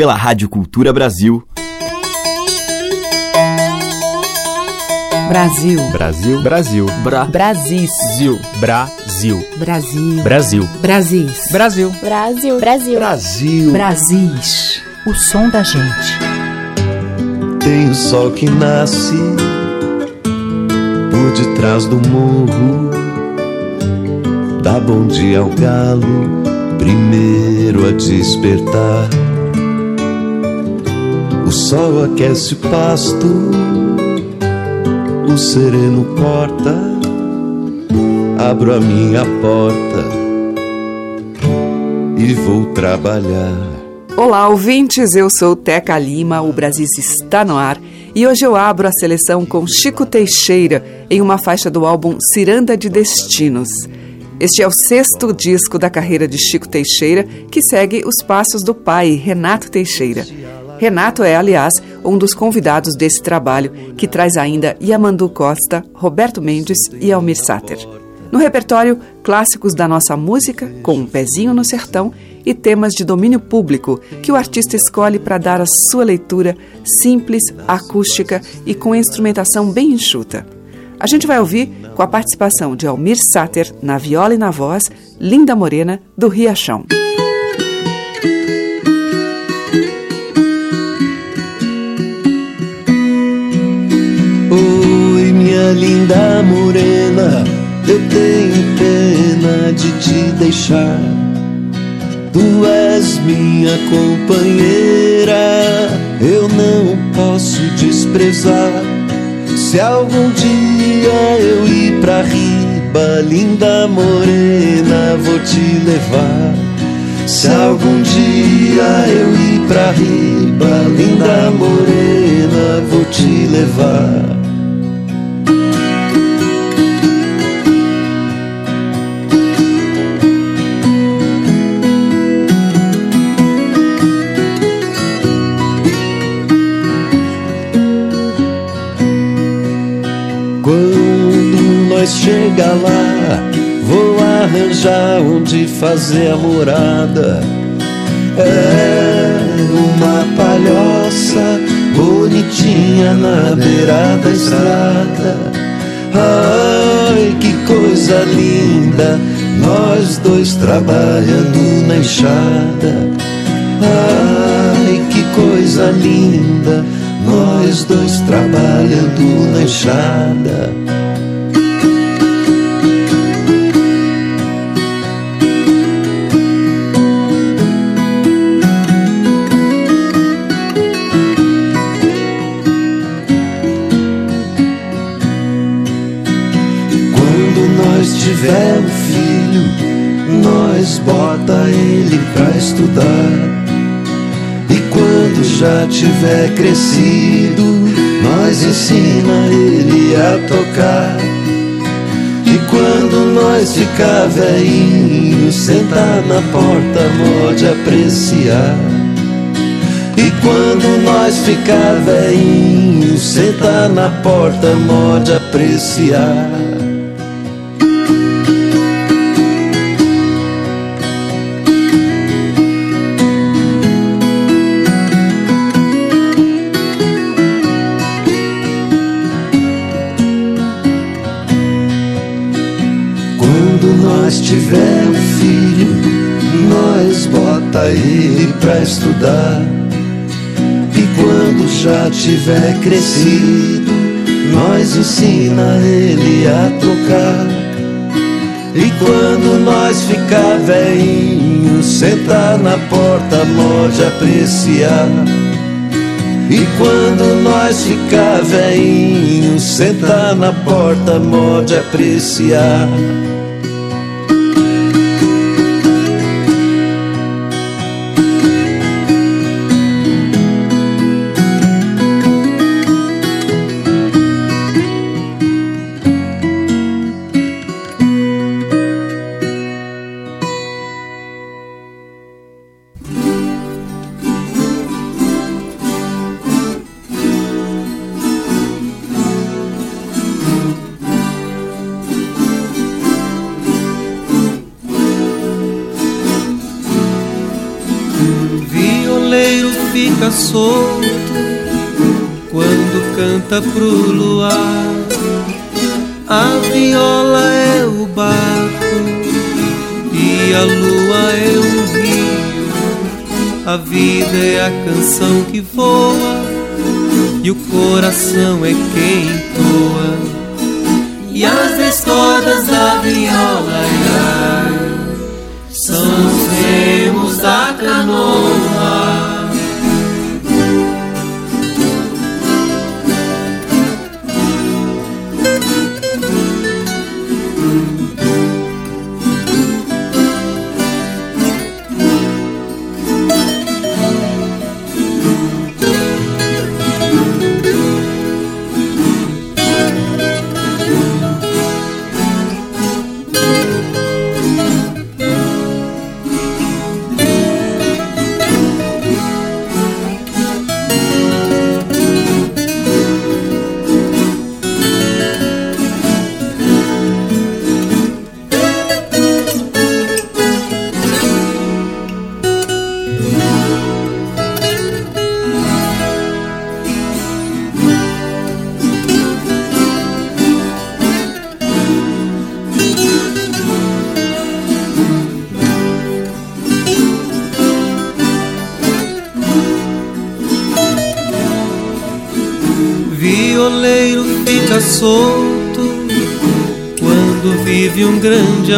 pela Rádio Cultura Brasil. Brasil. Brasil. Brasil. Bra. Brasis. Zil. Brasil. Brasil. Brasil. Brasis. Brasil. Brasil. Brasil. Brasil. Brasis. O som da gente. Tem o sol que nasce por detrás do morro. Dá bom dia ao galo, primeiro a despertar. Sol aquece o pasto, o sereno corta. Abro a minha porta e vou trabalhar. Olá, ouvintes. Eu sou Teca Lima, o Brasil está no ar e hoje eu abro a seleção com Chico Teixeira em uma faixa do álbum Ciranda de Destinos. Este é o sexto disco da carreira de Chico Teixeira, que segue os passos do pai, Renato Teixeira. Renato é, aliás, um dos convidados desse trabalho, que traz ainda Yamandu Costa, Roberto Mendes e Almir Sater. No repertório, clássicos da nossa música, com um pezinho no sertão, e temas de domínio público que o artista escolhe para dar a sua leitura simples, acústica e com instrumentação bem enxuta. A gente vai ouvir com a participação de Almir Sater na viola e na voz, Linda Morena, do Riachão. Minha linda morena, eu tenho pena de te deixar. Tu és minha companheira, eu não posso desprezar. Se algum dia eu ir pra riba, linda morena, vou te levar. Se algum dia eu ir pra riba, linda morena, vou te levar. Nós chegar lá, vou arranjar onde fazer a morada. É uma palhoça bonitinha na beira da estrada. Ai, que coisa linda, nós dois trabalhando na enxada. Ai, que coisa linda, nós dois trabalhando na enxada. Tiver um filho, nós bota ele pra estudar. E quando já tiver crescido, nós ensina ele a tocar. E quando nós ficar velhinho, sentar na porta, pode apreciar. E quando nós ficar velhinho, sentar na porta, pode apreciar. Estudar. E quando já tiver crescido, nós ensina ele a tocar. E quando nós ficar velhinho, sentar na porta, pode apreciar. E quando nós ficar velhinho, sentar na porta, pode apreciar. Remos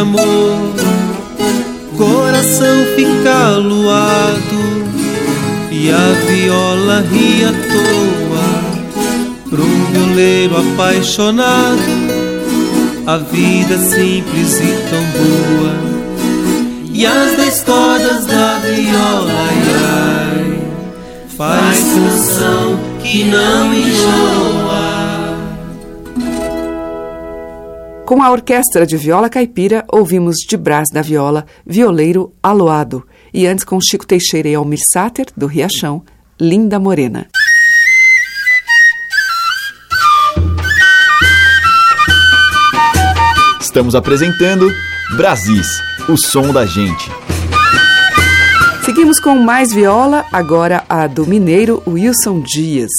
amor. Coração fica aluado e a viola ri à toa. Um violeiro apaixonado, a vida é simples e tão boa. E as dez cordas da viola, ai, ai, faz canção que não enjoa. Com a orquestra de viola caipira, ouvimos de Brás da Viola, Violeiro Aloado. E antes com Chico Teixeira e Almir Sater, do Riachão, Linda Morena. Estamos apresentando Brasis, o som da gente. Seguimos com mais viola, agora a do mineiro Wilson Dias.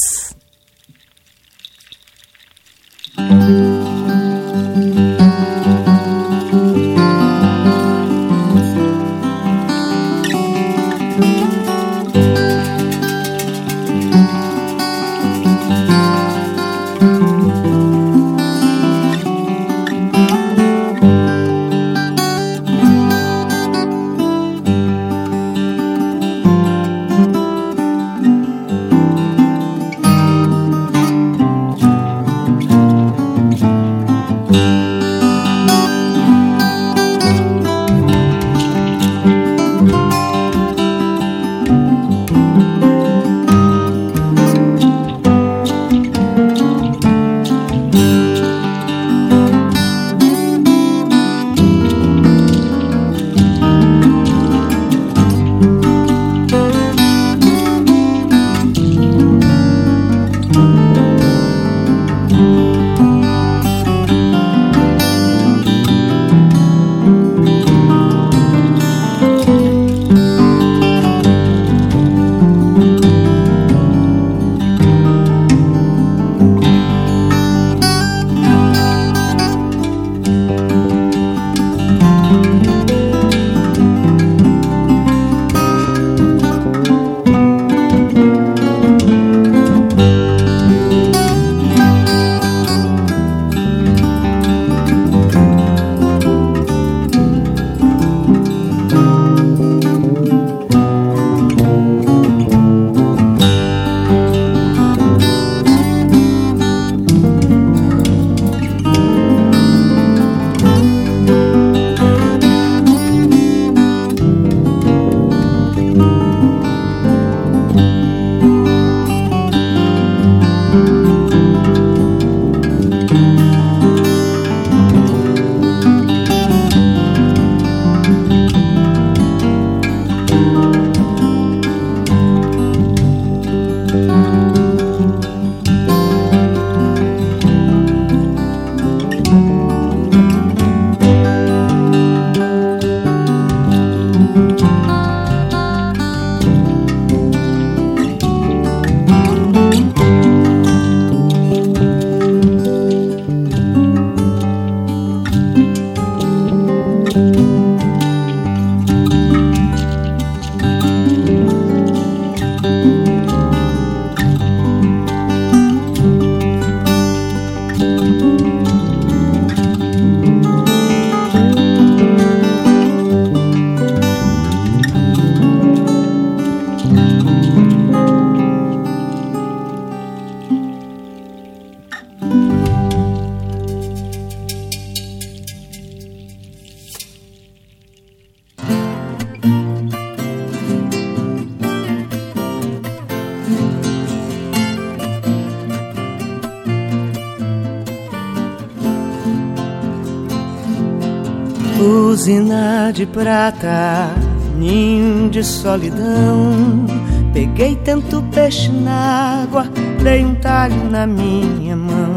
De prata, ninho de solidão. Peguei tanto peixe na água, dei um talho na minha mão.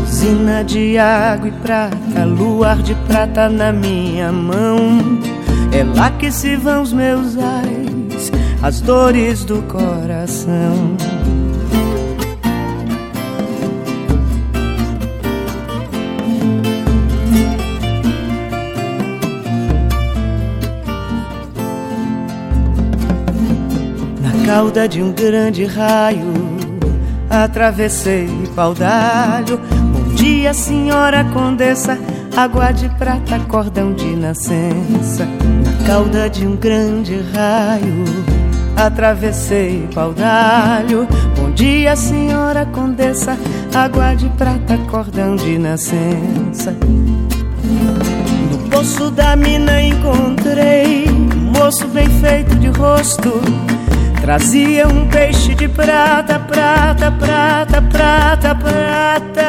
Usina de água e prata, luar de prata na minha mão. É lá que se vão os meus ais, as dores do coração. Cauda de um grande raio, atravessei pau d'alho. Bom dia, senhora condessa, água de prata, cordão de nascença. Na cauda de um grande raio, atravessei pau d'alho. Bom dia, senhora condessa, água de prata, cordão de nascença. No poço da mina encontrei um moço bem feito de rosto Trazia um peixe de prata, prata, prata, prata, prata.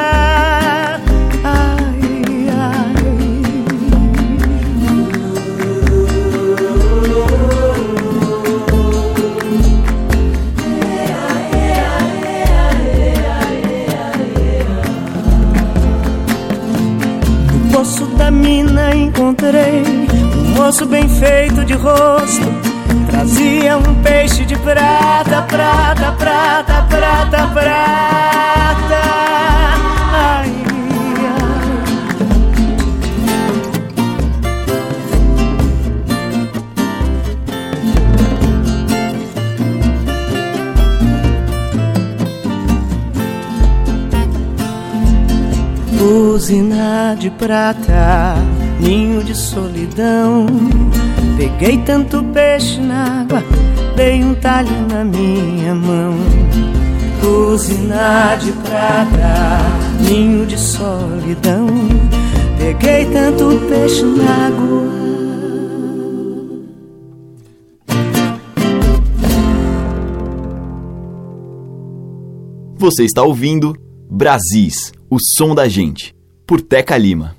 No poço da mina encontrei um moço bem feito de rosto Trazia um peixe de prata, prata, prata, prata, prata. Ai. Usina de prata, ninho de solidão Peguei tanto peixe na água, dei um talho na minha mão. Usina de prata, ninho de solidão. Peguei tanto peixe na água. Você está ouvindo Brasis, o som da gente, por Teca Lima.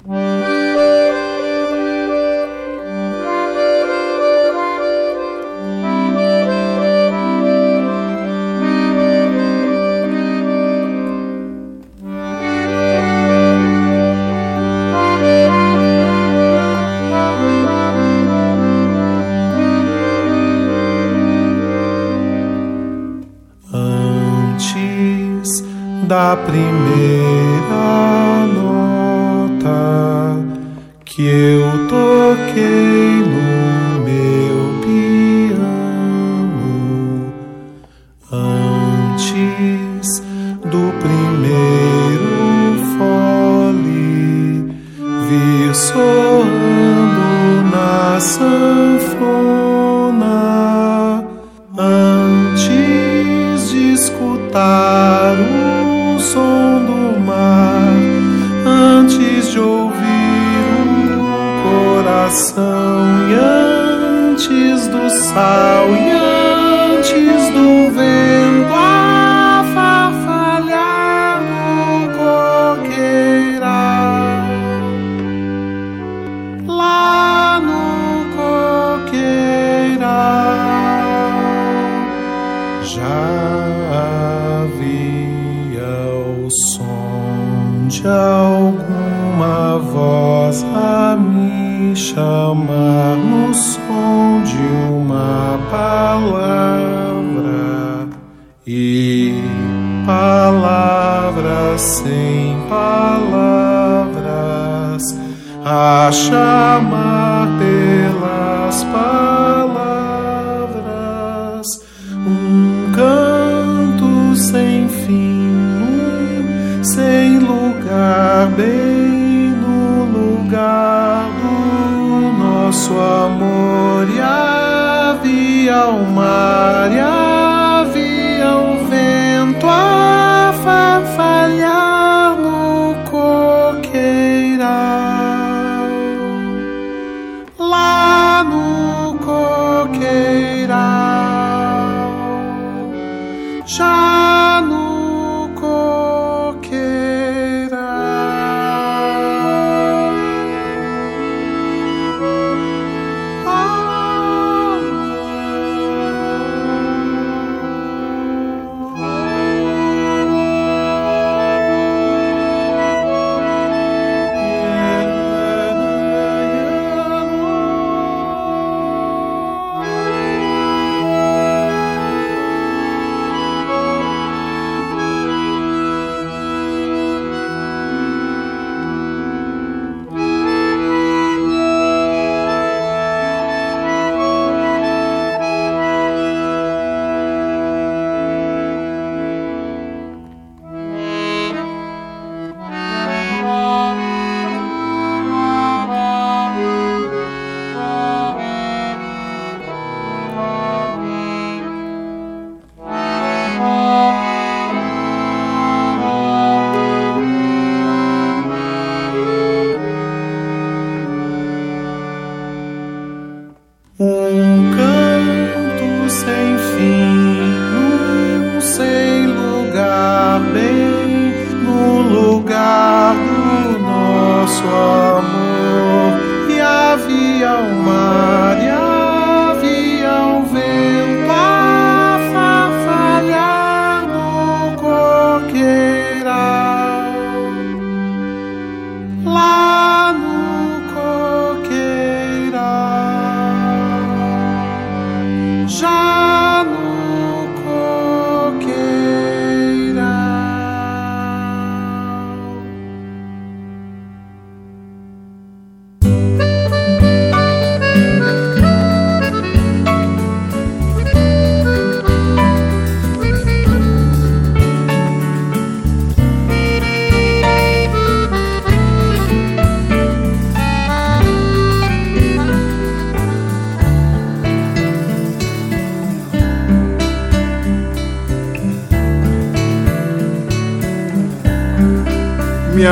Da primeira nota que eu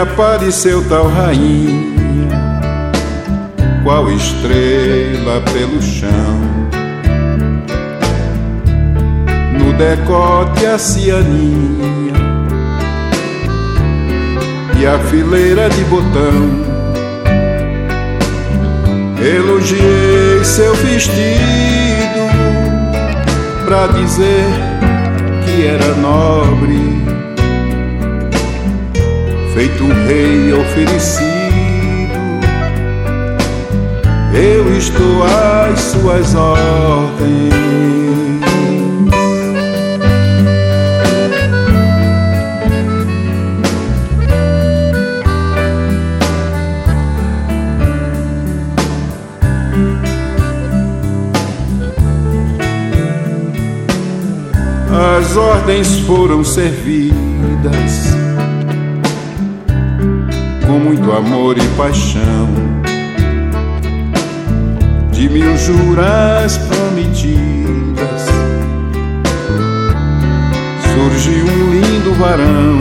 apareceu tal rainha, qual estrela pelo chão. No decote a cianinha e a fileira de botão. Elogiei seu vestido pra dizer que era nobre feito um rei oferecido. Eu estou às suas ordens. As ordens foram servidas com muito amor e paixão. De mil juras prometidas, surgiu um lindo varão.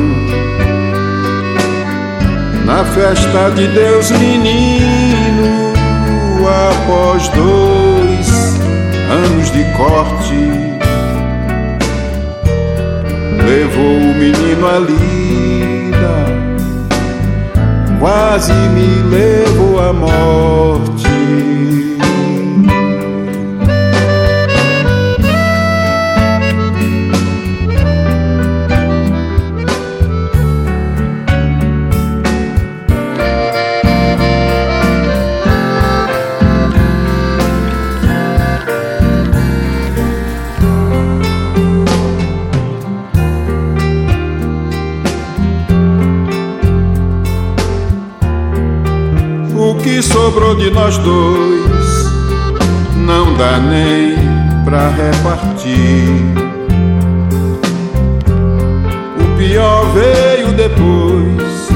Na festa de Deus menino, após dois anos de corte, levou o menino ali quase me levou à morte. Sobrou de nós dois não dá nem pra repartir. O pior veio depois,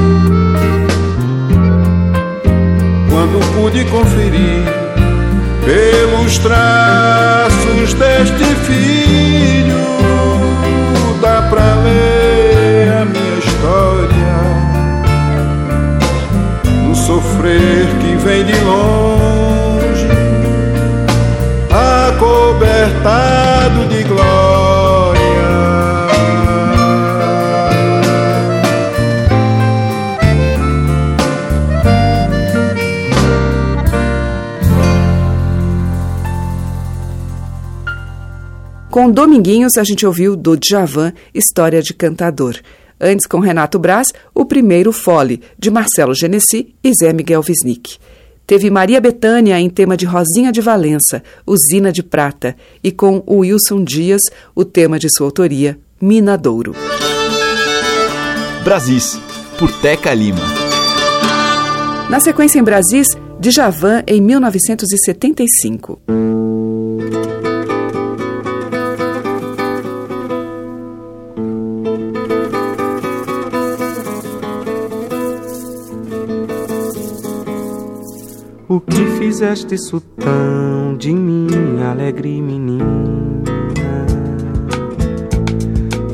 quando pude conferir pelos traços deste filho, dá pra ler sofrer que vem de longe, acobertado de glória. Com Dominguinhos, a gente ouviu do Djavan História de Cantador. Antes, com Renato Braz, o primeiro Fole, de Marcelo Genesi e Zé Miguel Wisnik. Teve Maria Betânia em tema de Rosinha de Valença, Usina de Prata, e com o Wilson Dias, o tema de sua autoria, Minadouro. Brasis, por Teca Lima. Na sequência em Brasis, Djavan em 1975. Fizeste isso tão de mim, alegre menina?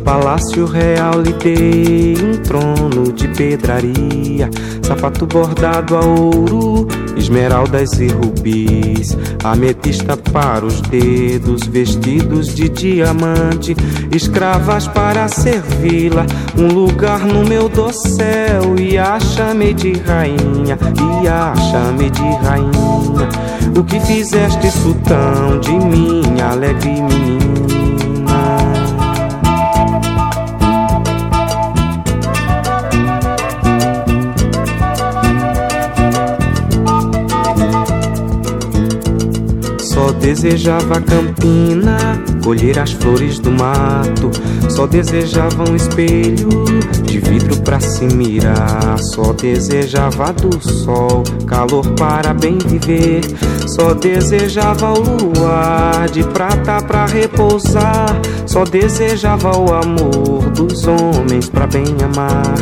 Palácio Real lhe dei um trono de pedraria, sapato bordado a ouro, esmeraldas e rubis, ametista para os dedos, vestidos de diamante, escravas para servi-la, um lugar no meu dossel, e a chamei de rainha, e a chamei de rainha. O que fizeste isso tão de mim, alegre menina? Desejava a campina, colher as flores do mato. Só desejava um espelho de vidro pra se mirar. Só desejava do sol, calor para bem viver. Só desejava o luar de prata pra repousar. Só desejava o amor dos homens pra bem amar.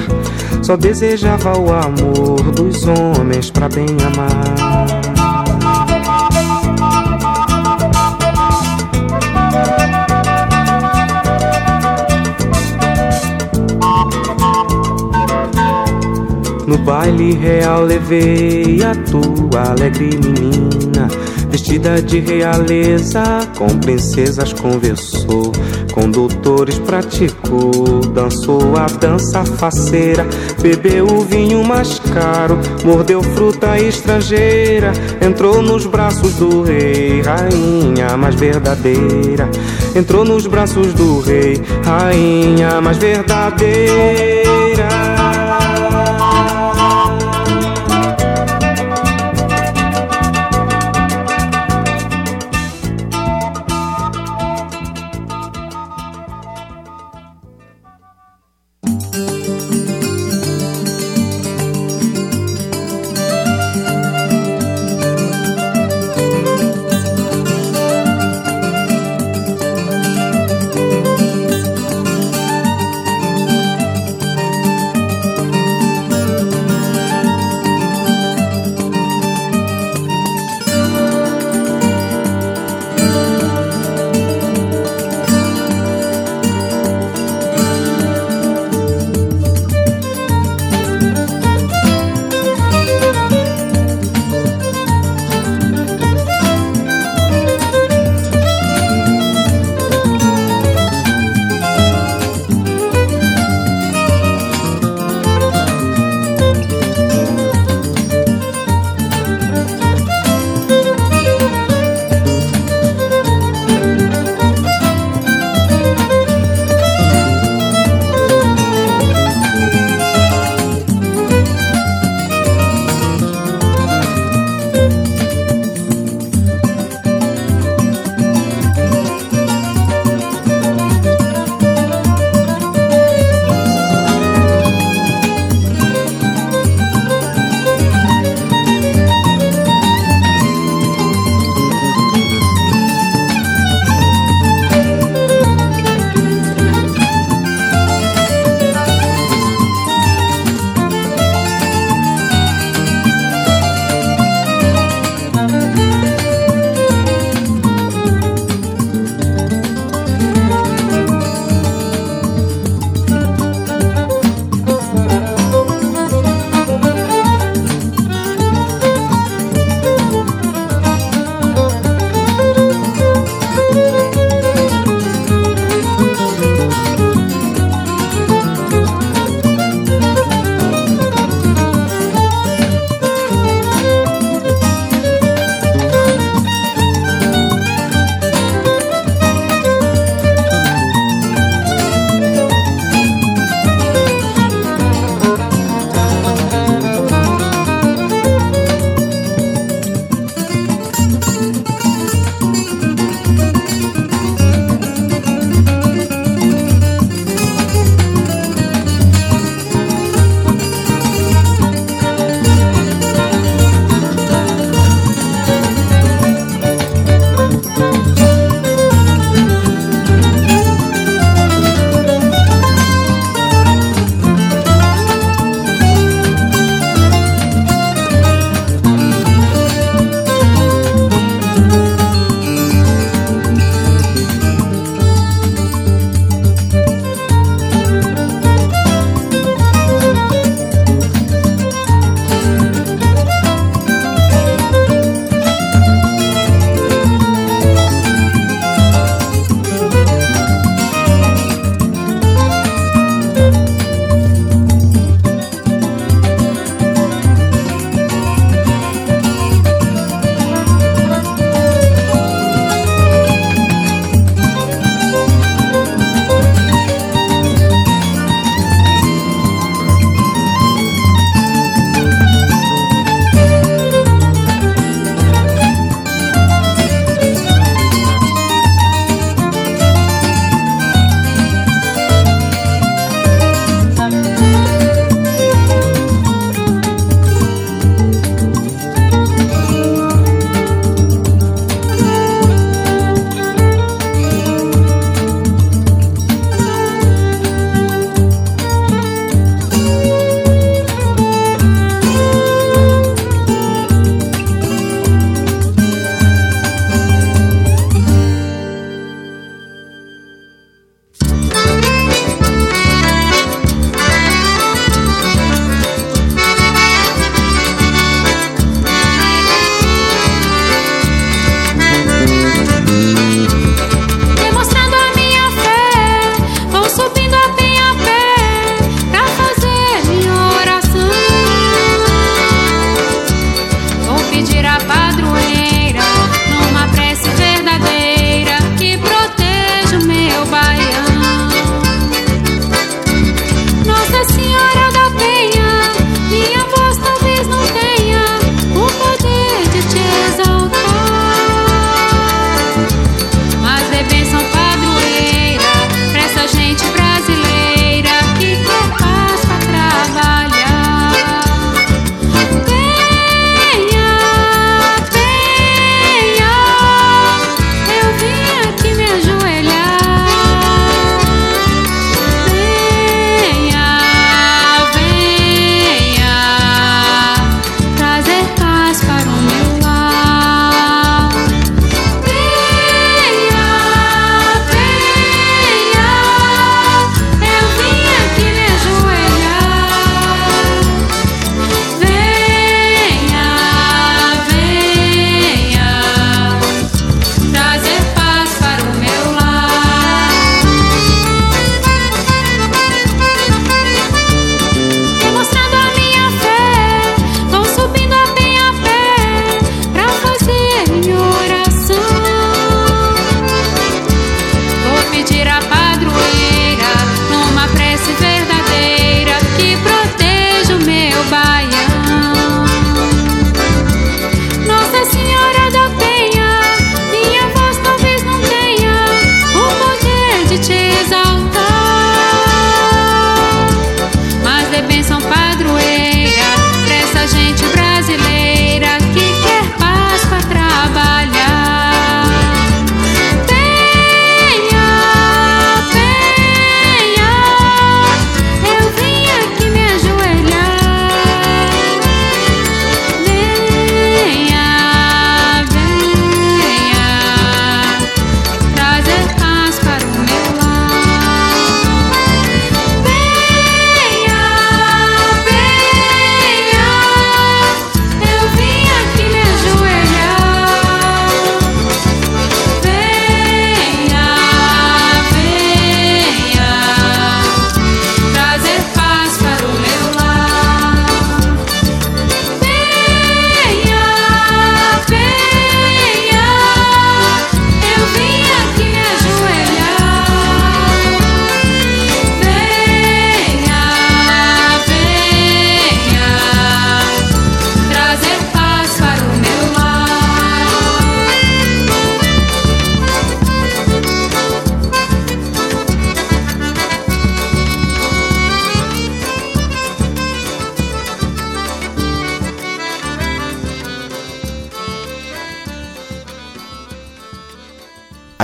Só desejava o amor dos homens pra bem amar. No baile real levei a tua alegre menina Vestida de realeza, com princesas conversou, com doutores praticou, dançou a dança faceira, bebeu o vinho mais caro, mordeu fruta estrangeira, entrou nos braços do rei, rainha mais verdadeira, entrou nos braços do rei, rainha mais verdadeira.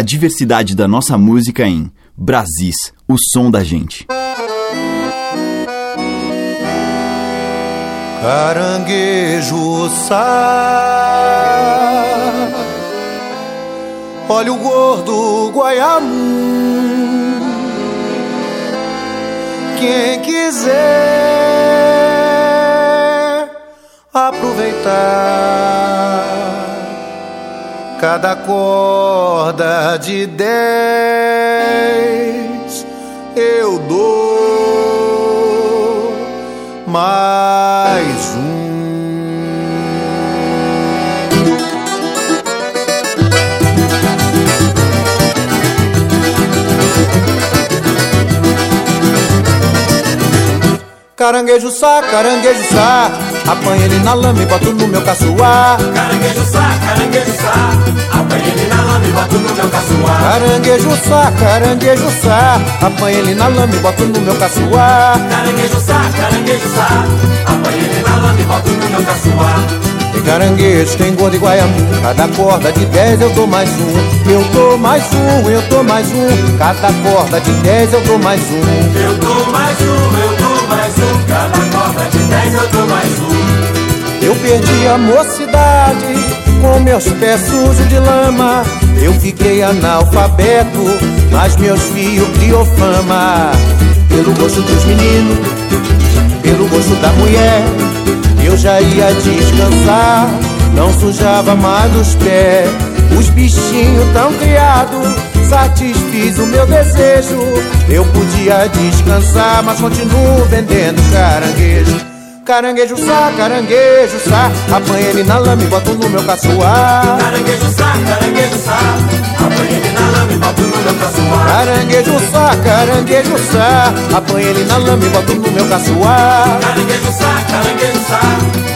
Diversidade da nossa música em Brasis, o som da gente. Caranguejo sá Olha o gordo Guaiamu. Quem quiser aproveitar cada corda de dez eu dou mais um. Caranguejo sá, caranguejo sá Apanha ele na lama e boto no meu caçoar Caranguejo sá, caranguejo sá. Apanha ele na lama e boto no meu caçoar Caranguejo sá, caranguejo sá. Apanha ele na lama e boto no meu caçoar Caranguejo sá, caranguejo sá. Apanha ele na lama e boto no meu caçoar Tem caranguejo, tem gordo e guaiamu. Cada corda de dez eu dou mais um. Eu dou mais um, eu dou mais um. Cada corda de dez eu dou mais um. Eu dou mais um, eu dou mais um. Cada corda de dez eu dou mais um Eu perdi a mocidade Com meus pés sujos de lama. Eu fiquei analfabeto Mas meus filhos criou fama. Pelo gosto dos meninos Pelo gosto da mulher Eu já ia descansar. Não sujava mais os pés. Os bichinhos tão criados Satisfiz o meu desejo. Eu podia descansar Mas continuo vendendo caranguejo Caranguejo sá, caranguejo sá Apanha ele na lama e boto no meu caçoar. Caranguejo sá, caranguejo sá Apanha ele na lama e boto no meu caçoar. Caranguejo sá, caranguejo sá Apanha ele na lama e boto no meu caçoar. Caranguejo sá, caranguejo sá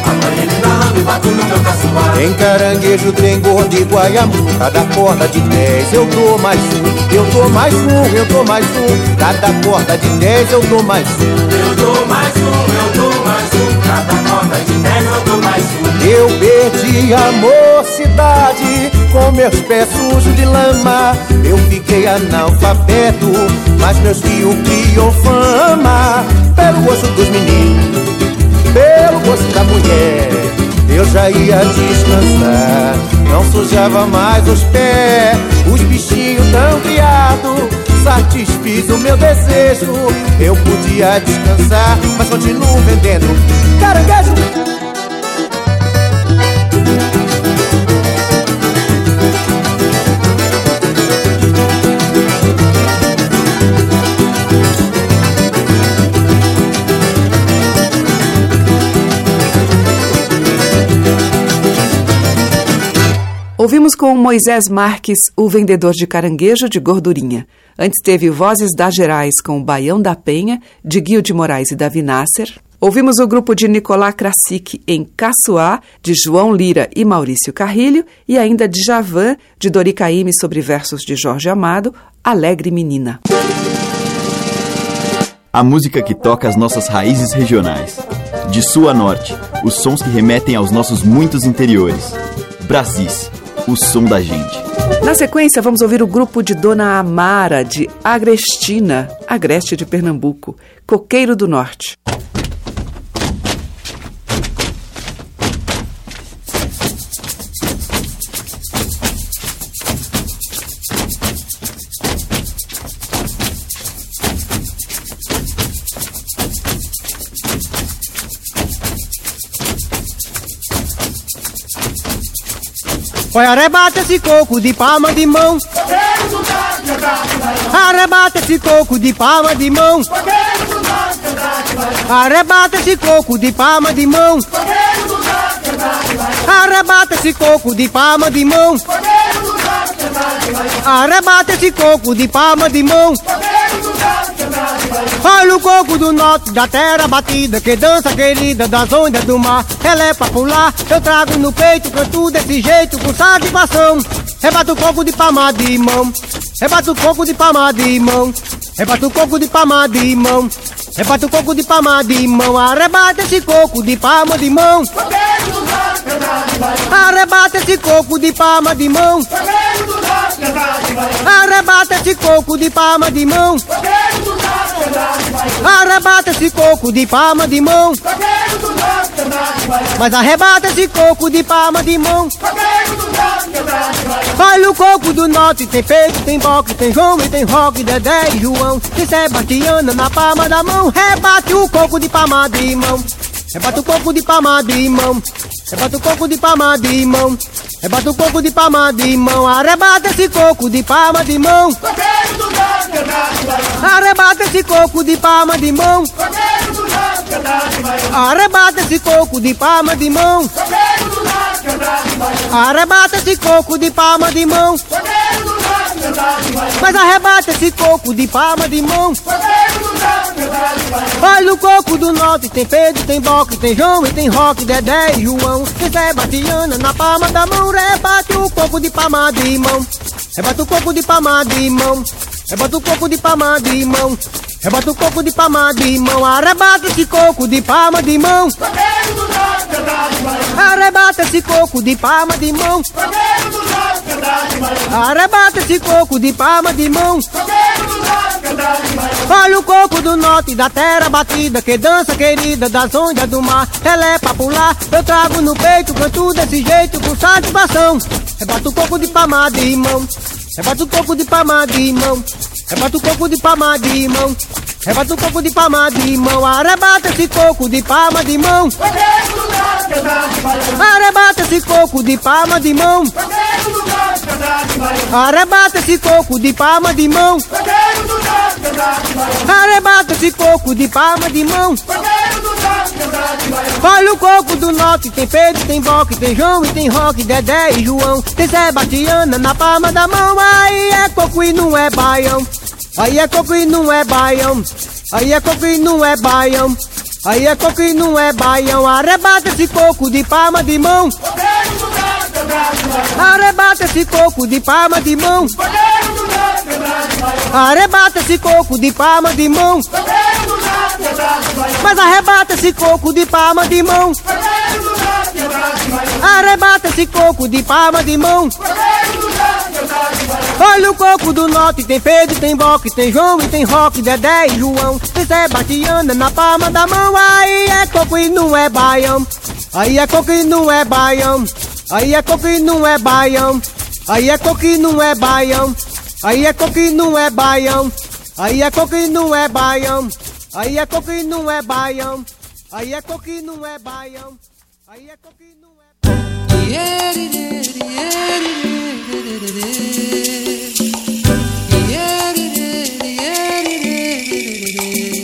Apanha ele na lama e boto no meu caçoar. Tem caranguejo, tem gordo e guaiamu Cada corda de dez eu dou mais um. Eu dou mais um, eu dou mais um. Cada corda de dez eu dou mais um. Eu dou mais um, eu dou mais um Cada corda de dez eu dou mais um Eu perdi a mocidade Com meus pés sujos de lama. Eu fiquei analfabeto Mas meus fios criam fama. Pelo gosto dos meninos Pelo gosto da mulher Eu já ia descansar. Não sujava mais os pés Os bichinhos tão criados. Satisfiz o meu desejo Eu podia descansar Mas continuo vendendo caranguejo Ouvimos com Moisés Marques, o vendedor de caranguejo de gordurinha. Antes teve Vozes das Gerais com o Baião da Penha, de Guio de Moraes e Davi Nasser. Ouvimos o grupo de Nicolás Krasik em Caçoá, de João Lira e Maurício Carrilho, e ainda de Javan, de Dori Caymmi sobre versos de Jorge Amado, Alegre Menina. A música que toca as nossas raízes regionais. De sul a norte, os sons que remetem aos nossos muitos interiores. Brasis, o som da gente. Na sequência, vamos ouvir o grupo de Dona Amara, de Agrestina, Agreste de Pernambuco, Coqueiro do Norte. Olha, arrebata esse coco de palma de mão. Arrebata esse coco de palma de mão. Arrebata esse coco de palma de mão. Arrebata esse coco de palma de mão. Arrebata esse coco de palma de mão. Olha o coco do norte, da terra batida, que dança querida das ondas do mar. Ela é pra pular, eu trago no peito, canto desse jeito, com satisfação. Rebata o coco de palma de mão, rebata o coco de palma de mão, rebata o coco de palma de mão, rebata o coco de palma de mão, arrebata esse coco de palma de mão. Arrebata esse coco de palma de mão. Arrebata esse coco de palma de mão. Arrebata esse coco de palma de mão. Mas arrebata esse coco de palma de mão. Olha o coco do norte, tem peito, tem boque, tem João e tem rock, Dedé e João. Tem Sebastiana na palma da mão. Rebate o coco de palma de mão. Rebate o coco de palma de mão. Rebate o coco de palma de mão. Rebate o coco de palma de mão. Arrebata esse coco de palma de mão. Arrebata esse coco de palma de mão. Arrebata esse coco de palma de mão. Arrebata esse coco de palma de mão. Mas arrebata esse coco de palma de mão. Olha o coco do norte, tem Pedro, tem Boque, tem João e tem Roque, Dedé e João. Tem Sebastiana na palma da mão, rebate o coco de palma de mão. Rebate o coco de palma de mão. Rebate o coco de palma de mão. Rebate o coco de palma de mão. Arrebata esse coco de palma de mão. Arrebata esse coco de palma de mão. Arrebata esse coco de palma de mão. Olha o coco do norte da terra batida Que dança querida das ondas do mar Ela é pra pular, eu trago no peito Canto desse jeito com satisfação Rebata o coco de palma de mão você bota um pouco de palma de mão. Rebata o coco de palma de mão. Rebata o coco de palma de mão. Arrebata esse coco de palma de mão. Arrebata esse coco de palma de mão. Arrebata esse coco de palma de mão. Arrebata esse coco de palma de mão. Olha o coco do norte, tem Pedro, tem Boque, tem João e tem Roque, Dedé e João. Tem Sebastiana na palma da mão, aí é coco e não é baião Aí é coco e não é baião. Aí é coco e não é baião. Aí é coco e não é baião. Arrebata esse coco de palma de mão Arrebata esse coco de palma de mão Arrebata esse coco de palma de mão Mas arrebata esse coco de palma de mão Arrebata esse coco de palma de mão Olha o coco do norte, tem Pedro, tem Boque, tem João e tem Roque, Dedé e João. Tem Sebastiana na palma da mão, aí é coco e não é baião. Aí é coco e não é baião. Aí é coco e não é baião. Aí é coco e não é baião. Aí é coco e não é baião. Aí é coco e não é baião. Aí é coco e não é baião. Aí é coco e não é baião. Aí é coco e não é Do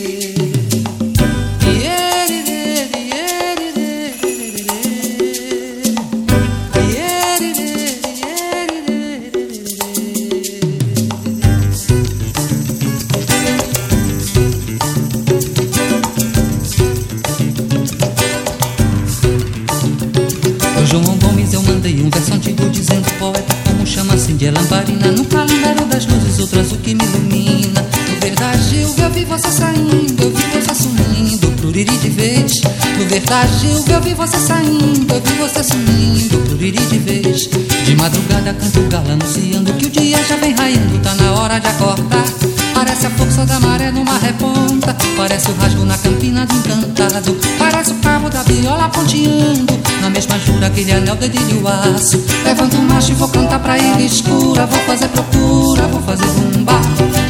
João Gomes eu mandei um verso antigo dizendo poeta como chama de lamparina no calendário das luzes outro azul que me ilumina. No verdade eu vi, você saindo, eu vi você sumindo, pluriri de vez. No verdade eu vi, você saindo, eu vi você sumindo, pluriri de vez. De madrugada canto galo anunciando que o dia já vem raiando, tá na hora de acordar. Parece a força da maré numa reponta. Parece o rasgo na campina do encantado Parece o cabo da viola ponteando. Na mesma jura aquele anel dedilho aço. Levanto o macho e vou cantar pra ilha escura. Vou fazer procura, vou fazer bumba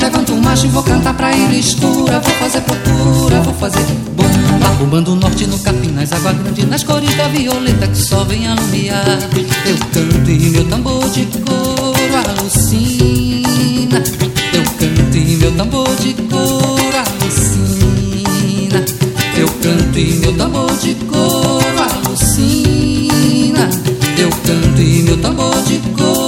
Levanto o macho e vou cantar pra ilha escura. Vou fazer procura, vou fazer bumba. Bombando norte no capim, nas águas grandes Nas cores da violeta que só vem alumiar. Eu canto e meu tambor de couro alucina eu canto e meu tambor de couro alucina Eu canto e meu tambor de couro alucina Eu canto e meu tambor de couro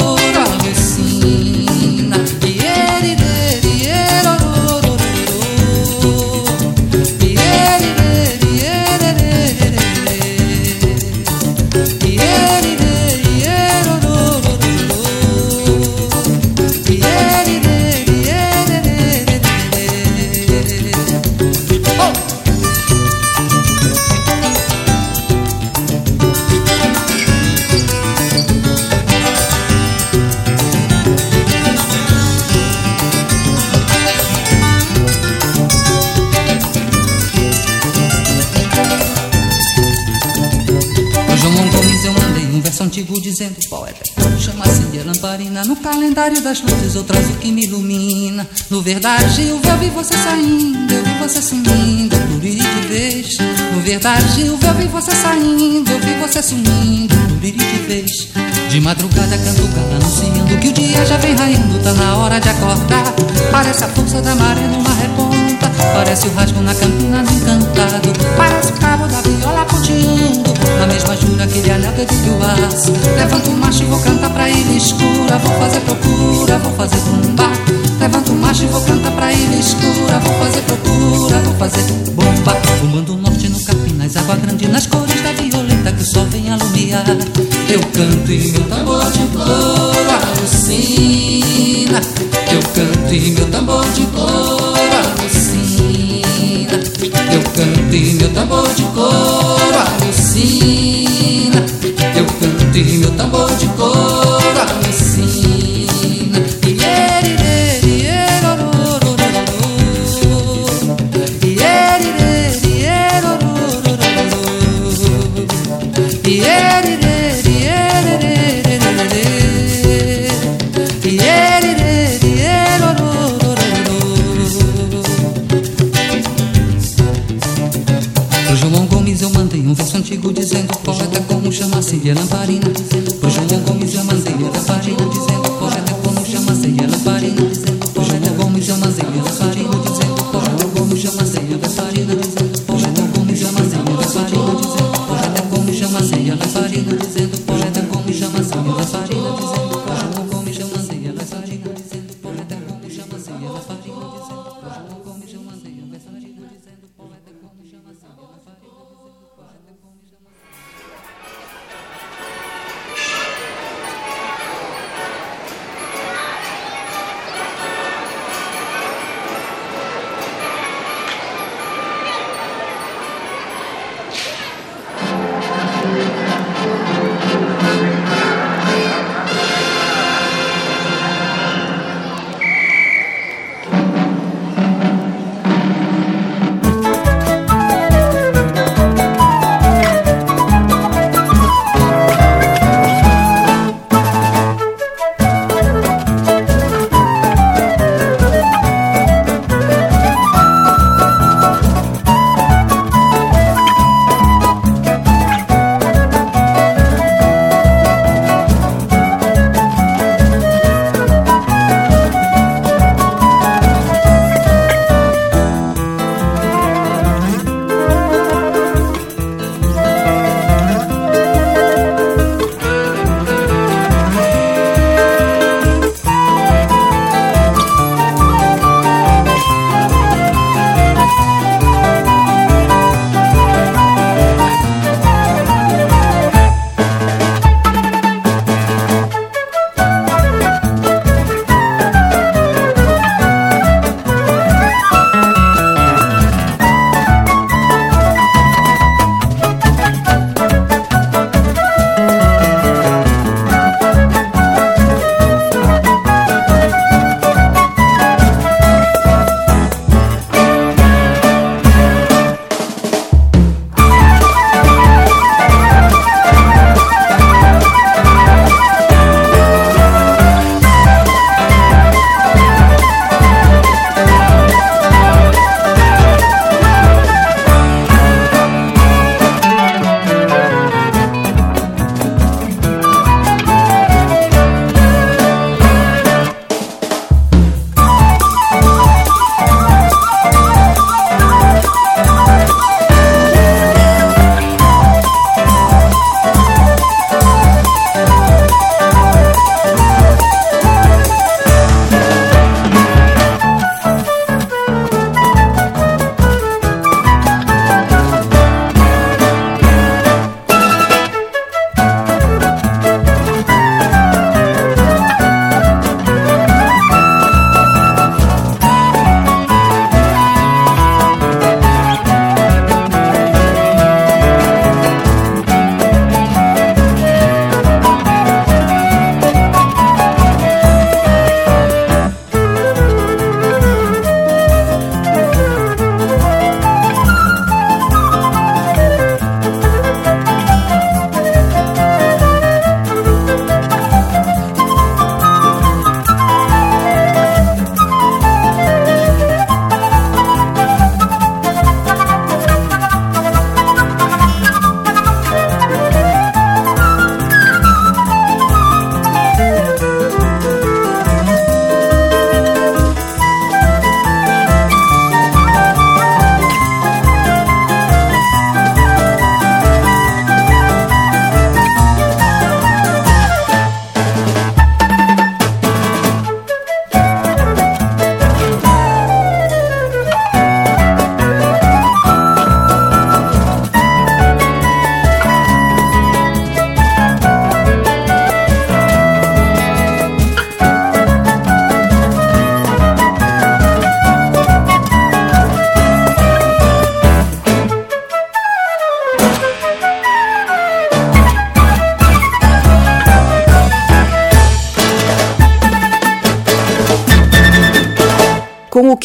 no calendário das luzes Eu trazo o que me ilumina. No verdade eu vi você saindo Eu vi você sumindo. Pluriri de vez No verdade eu vi você saindo Eu vi você sumindo. Pluriri de vez de madrugada canto galo anunciando que o dia já vem raiando, tá na hora de acordar. Parece a força da maré numa reponta, parece o rasgo na campina do encantado, parece o cabo da viola ponteando, na mesma jura que ele anel de aço. Levanto o macho e vou cantar pra ilha escura, vou fazer procura, vou fazer bomba. Levanto o macho e vou cantar pra ilha escura, vou fazer procura, vou fazer bomba. Fumando norte no capinas, água grande nas cores da violeta que o sol vem alumiar. Eu canto e meu tambor de couro alucina. Eu canto e meu tambor de couro E meu tambor de couro alucina. Como chama Cília Lamparina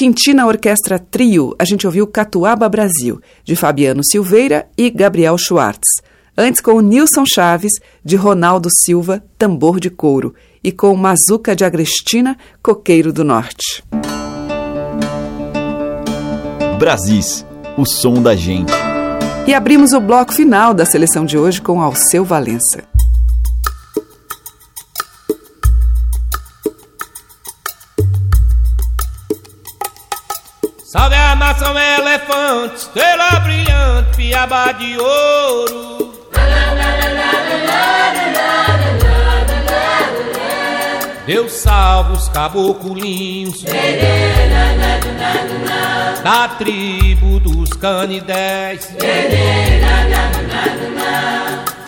Quintina Orquestra Trio, a gente ouviu Catuaba Brasil, de Fabiano Silveira e Gabriel Schwartz. Antes com o Nilson Chaves, de Ronaldo Silva, Tambor de Couro, e com Mazuca de Agrestina, Coqueiro do Norte. Brasis, o som da gente. E abrimos o bloco final da seleção de hoje com Alceu Valença. Salve a nação elefante, estrela brilhante, piaba de ouro. Deus salve os caboclinhos da tribo dos canidés.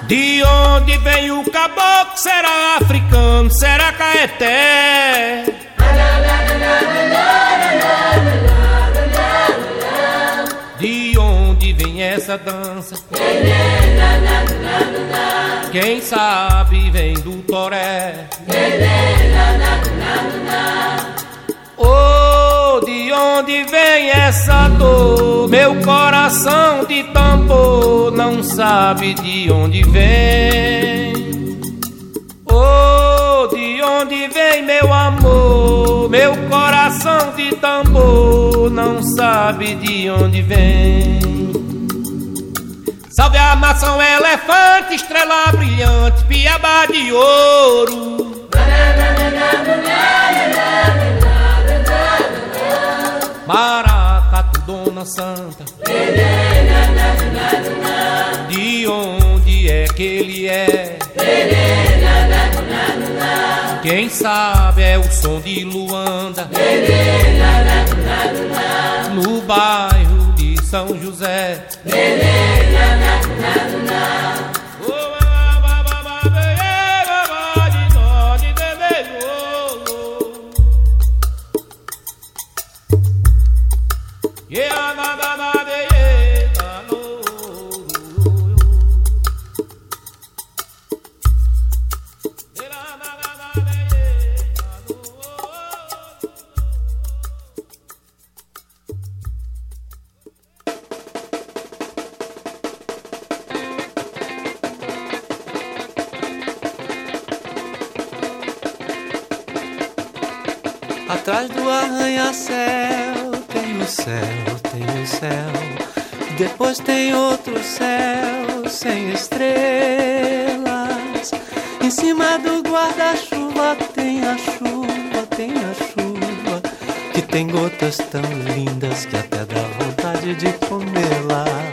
De onde vem o caboclo? Será africano? Será caeté? Essa dança? Quem sabe vem do toré. Oh, de onde vem essa dor? Meu coração de tambor não sabe de onde vem. Oh, de onde vem meu amor? Meu coração de tambor não sabe de onde vem. Salve a maçã elefante, estrela brilhante, piaba de ouro. Maracatu, Dona Santa. De onde é que ele é? Quem sabe é o som de Luanda. No bairro São José. Atrás Depois tem outro céu sem estrelas. Em cima do guarda-chuva tem a chuva, tem a chuva. Que tem gotas tão lindas que até dá vontade de comê-las.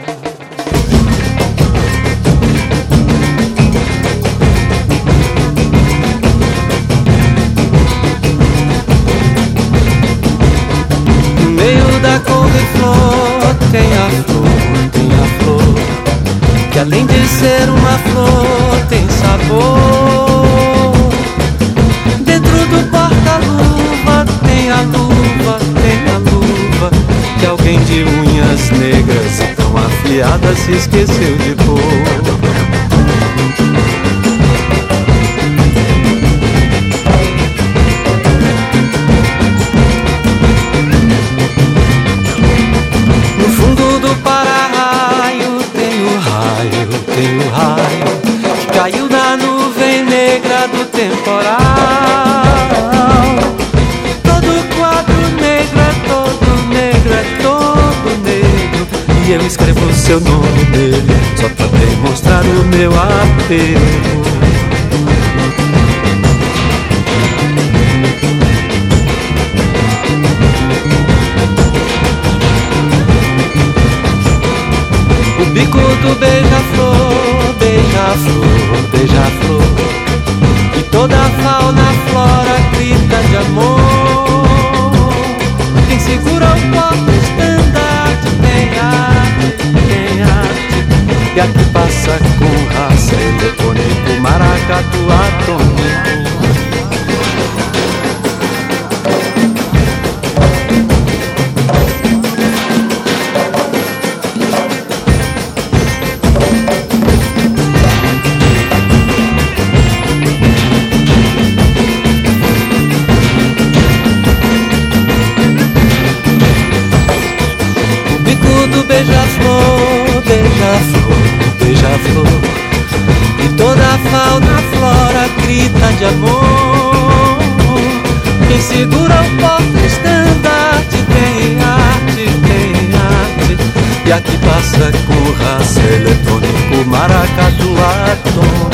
Além de ser uma flor tem sabor. Dentro do porta-luva tem a luva, tem a luva Que alguém de unhas negras tão afiadas se esqueceu de pôr escrevo seu nome nele só pra demonstrar o meu apego. O bico do beija-flor, beija-flor, beija-flor E que passa com raça, ele é bonito, maracatu atômico. beija-flor, beija-flor beija-flor. E toda a fauna, flora grita de amor. Quem segura o porta-estandarte tem arte, tem arte. E aqui passa com raça eletrônico, maracatu atômico.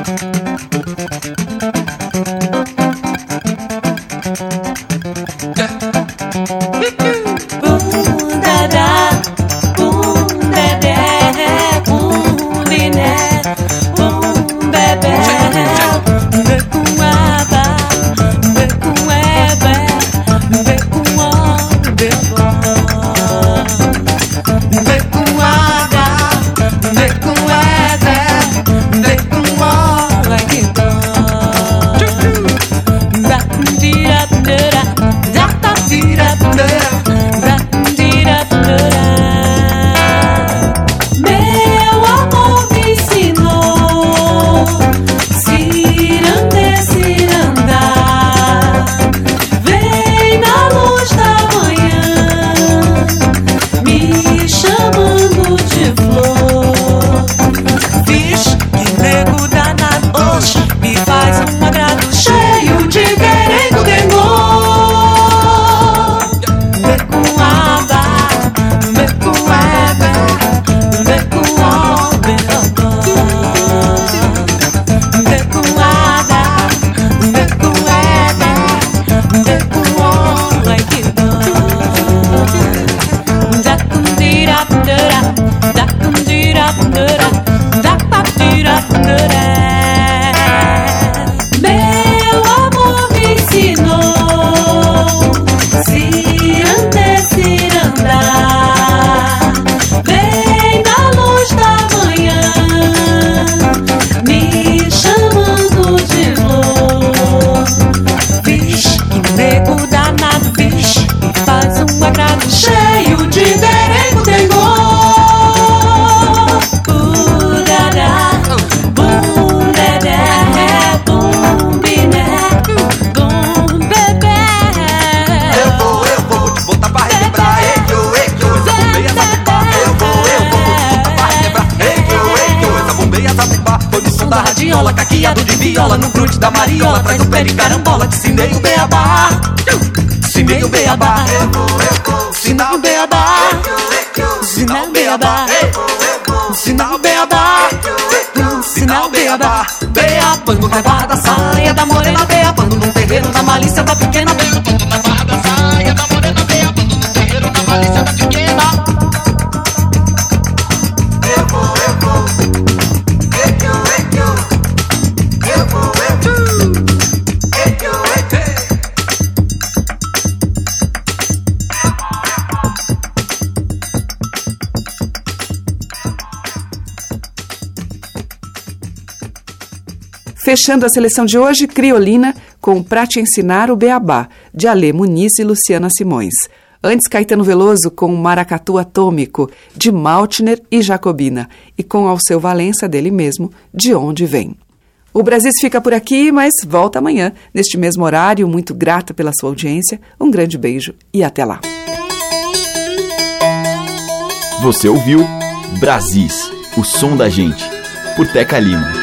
Da morena Beabando no terreiro da malícia da pequena Fechando a seleção de hoje, Criolina, com Pra Te Ensinar o Beabá, de Alê Muniz e Luciana Simões. Antes, Caetano Veloso com Maracatu Atômico, de Maltner e Jacobina, e com Alceu Valença, dele mesmo, De Onde Vem. O Brasil fica por aqui, mas volta amanhã, neste mesmo horário. Muito grata pela sua audiência. Um grande beijo e até lá. Você ouviu Brasis, o som da gente, por Teca Lima.